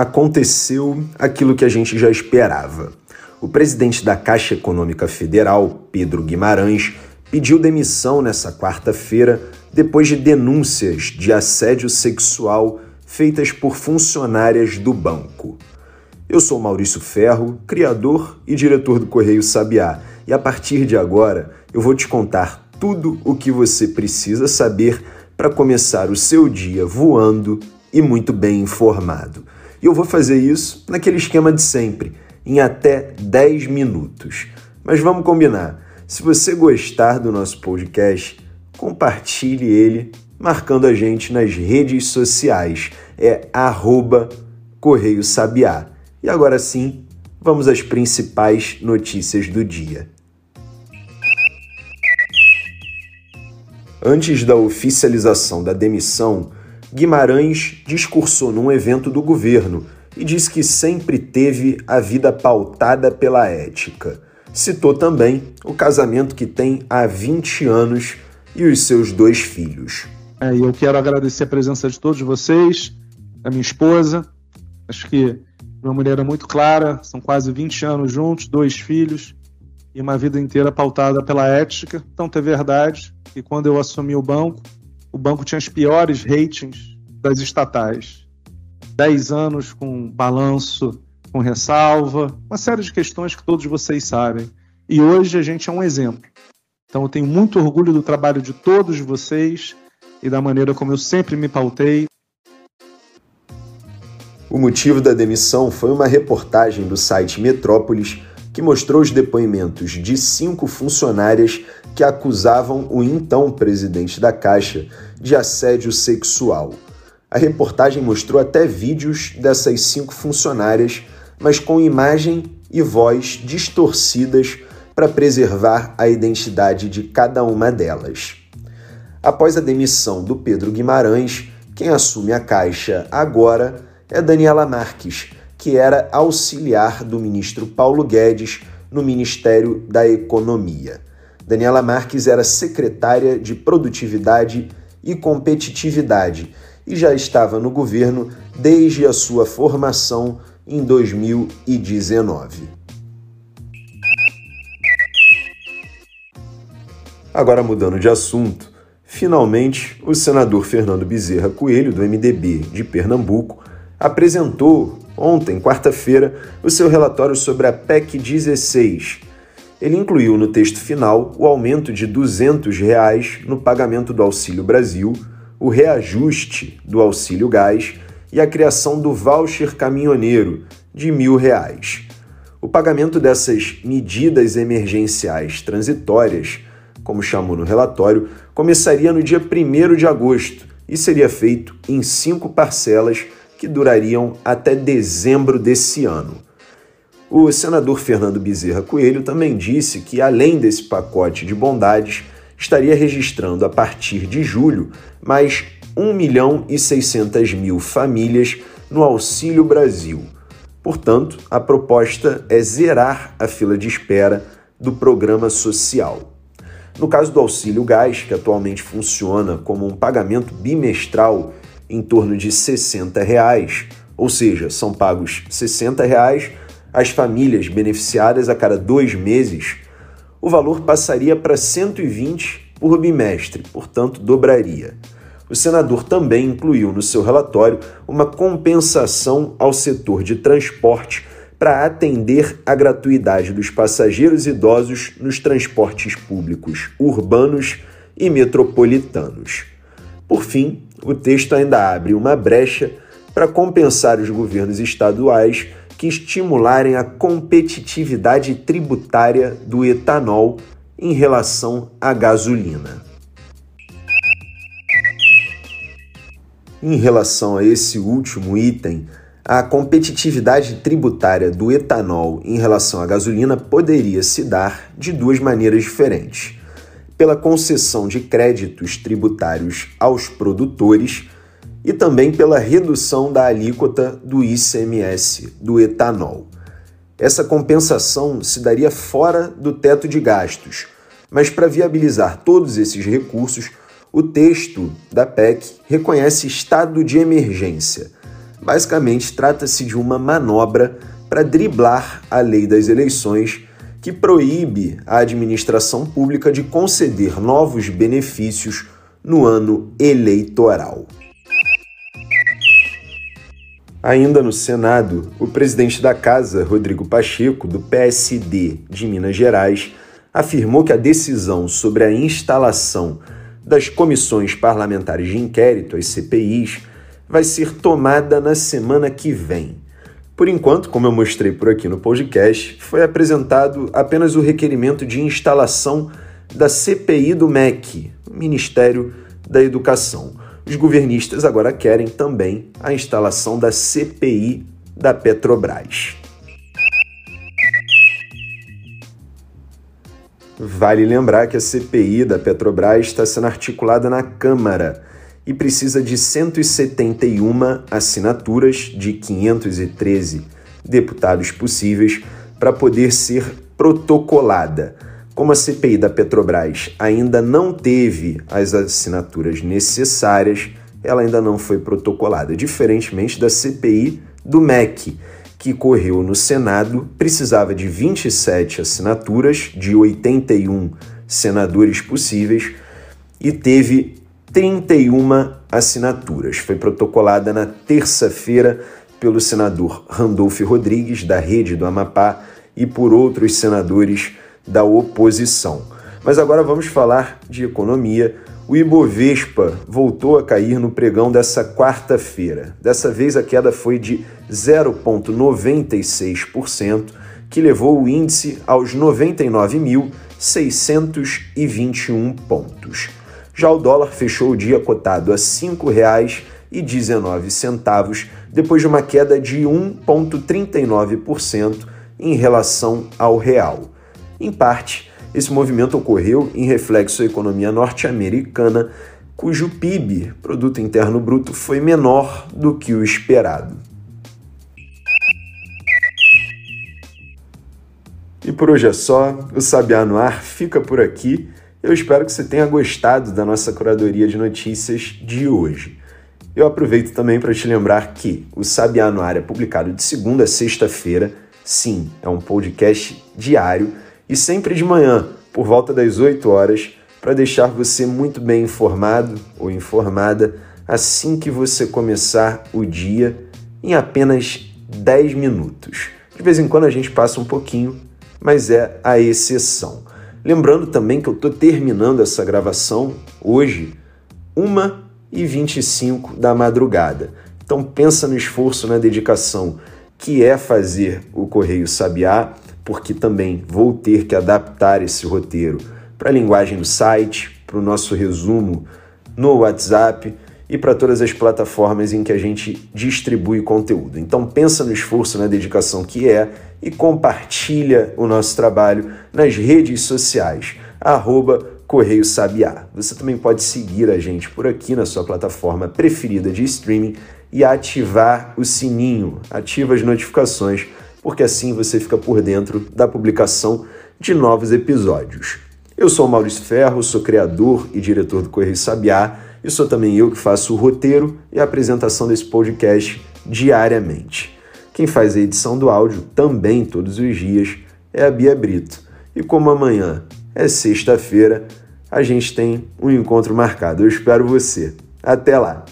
aconteceu aquilo que a gente já esperava. O presidente da Caixa Econômica Federal, Pedro Guimarães, pediu demissão nessa quarta-feira depois de denúncias de assédio sexual feitas por funcionárias do banco. Eu sou Maurício Ferro, criador e diretor do Correio Sabiá, e a partir de agora eu vou te contar tudo o que você precisa saber para começar o seu dia voando e muito bem informado. E eu vou fazer isso naquele esquema de sempre, em até 10 minutos. Mas vamos combinar. Se você gostar do nosso podcast, compartilhe ele marcando a gente nas redes sociais. É arroba Correio Sabiá. E agora sim, vamos às principais notícias do dia. Antes da oficialização da demissão, Guimarães discursou num evento do governo e disse que sempre teve a vida pautada pela ética. Citou também o casamento que tem há 20 anos e os seus dois filhos. É, eu quero agradecer a presença de todos vocês, da minha esposa. Acho que uma mulher muito clara, são quase 20 anos juntos, dois filhos e uma vida inteira pautada pela ética. Tanto é verdade que quando eu assumi o banco, o banco tinha os piores ratings das estatais. Dez anos com balanço, com ressalva, uma série de questões que todos vocês sabem. E hoje a gente é um exemplo. Então eu tenho muito orgulho do trabalho de todos vocês e da maneira como eu sempre me pautei. O motivo da demissão foi uma reportagem do site Metrópolis que mostrou os depoimentos de cinco funcionárias que acusavam o então presidente da Caixa de assédio sexual. A reportagem mostrou até vídeos dessas cinco funcionárias, mas com imagem e voz distorcidas para preservar a identidade de cada uma delas. Após a demissão do Pedro Guimarães, quem assume a Caixa agora é Daniela Marques, que era auxiliar do ministro Paulo Guedes no Ministério da Economia. Daniela Marques era secretária de Produtividade e Competitividade e já estava no governo desde a sua formação em 2019. Agora mudando de assunto, finalmente o senador Fernando Bezerra Coelho, do MDB de Pernambuco, apresentou ontem, quarta-feira, o seu relatório sobre a PEC 16. Ele incluiu no texto final o aumento de 200 reais no pagamento do Auxílio Brasil, o reajuste do Auxílio Gás e a criação do voucher caminhoneiro de R$ reais. O pagamento dessas medidas emergenciais transitórias, como chamou no relatório, começaria no dia 1 de agosto e seria feito em cinco parcelas que durariam até dezembro desse ano. O senador Fernando Bezerra Coelho também disse que, além desse pacote de bondades, estaria registrando a partir de julho mais 1 milhão e 600 mil famílias no Auxílio Brasil. Portanto, a proposta é zerar a fila de espera do programa social. No caso do Auxílio Gás, que atualmente funciona como um pagamento bimestral em torno de 60 reais, ou seja, são pagos 60 reais às famílias beneficiadas a cada dois meses, o valor passaria para 120 por bimestre, portanto, dobraria. O senador também incluiu no seu relatório uma compensação ao setor de transporte para atender a gratuidade dos passageiros idosos nos transportes públicos urbanos e metropolitanos. Por fim, o texto ainda abre uma brecha para compensar os governos estaduais que estimularem a competitividade tributária do etanol em relação à gasolina. Em relação a esse último item, a competitividade tributária do etanol em relação à gasolina poderia se dar de duas maneiras diferentes pela concessão de créditos tributários aos produtores e também pela redução da alíquota do ICMS do etanol. Essa compensação se daria fora do teto de gastos, mas para viabilizar todos esses recursos, o texto da PEC reconhece estado de emergência, Basicamente, trata-se de uma manobra para driblar a lei das eleições que proíbe a administração pública de conceder novos benefícios no ano eleitoral. Ainda no Senado, o presidente da Casa, Rodrigo Pacheco, do PSD de Minas Gerais, afirmou que a decisão sobre a instalação das comissões parlamentares de inquérito, as CPIs, vai ser tomada na semana que vem. Por enquanto, como eu mostrei por aqui no podcast, foi apresentado apenas o requerimento de instalação da CPI do MEC, Ministério da Educação. Os governistas agora querem também a instalação da CPI da Petrobras. Vale lembrar que a CPI da Petrobras está sendo articulada na Câmara e precisa de 171 assinaturas de 513 deputados possíveis para poder ser protocolada. Como a CPI da Petrobras ainda não teve as assinaturas necessárias, ela ainda não foi protocolada, diferentemente da CPI do MEC, que correu no Senado, precisava de 27 assinaturas de 81 senadores possíveis e teve 31 assinaturas. Foi protocolada na terça-feira pelo senador Randolph Rodrigues, da Rede do Amapá, e por outros senadores da oposição. Mas agora vamos falar de economia. O Ibovespa voltou a cair no pregão dessa quarta-feira. Dessa vez a queda foi de 0,96%, que levou o índice aos 99.621 pontos. Já o dólar fechou o dia cotado a R$ 5,19, depois de uma queda de 1,39% em relação ao real. Em parte, esse movimento ocorreu em reflexo à economia norte-americana, cujo PIB, Produto Interno Bruto, foi menor do que o esperado. E por hoje é só, o Sabiá no Ar fica por aqui. Eu espero que você tenha gostado da nossa curadoria de notícias de hoje. Eu aproveito também para te lembrar que o Sabiá no Ar é publicado de segunda a sexta-feira. Sim, é um podcast diário e sempre de manhã, por volta das 8 horas, para deixar você muito bem informado ou informada assim que você começar o dia em apenas 10 minutos. De vez em quando a gente passa um pouquinho, mas é a exceção. Lembrando também que eu estou terminando essa gravação hoje, 1h25 da madrugada. Então pensa no esforço, na dedicação que é fazer o Correio Sabiá, porque também vou ter que adaptar esse roteiro para a linguagem do site, para o nosso resumo no WhatsApp e para todas as plataformas em que a gente distribui conteúdo. Então pensa no esforço, na dedicação que é e compartilha o nosso trabalho nas redes sociais, arroba Correio Sabiá. Você também pode seguir a gente por aqui na sua plataforma preferida de streaming e ativar o sininho, ativa as notificações, porque assim você fica por dentro da publicação de novos episódios. Eu sou Maurício Ferro, sou criador e diretor do Correio Sabiá e sou também eu que faço o roteiro e a apresentação desse podcast diariamente. Quem faz a edição do áudio também todos os dias é a Bia Brito. E como amanhã é sexta-feira, a gente tem um encontro marcado. Eu espero você. Até lá!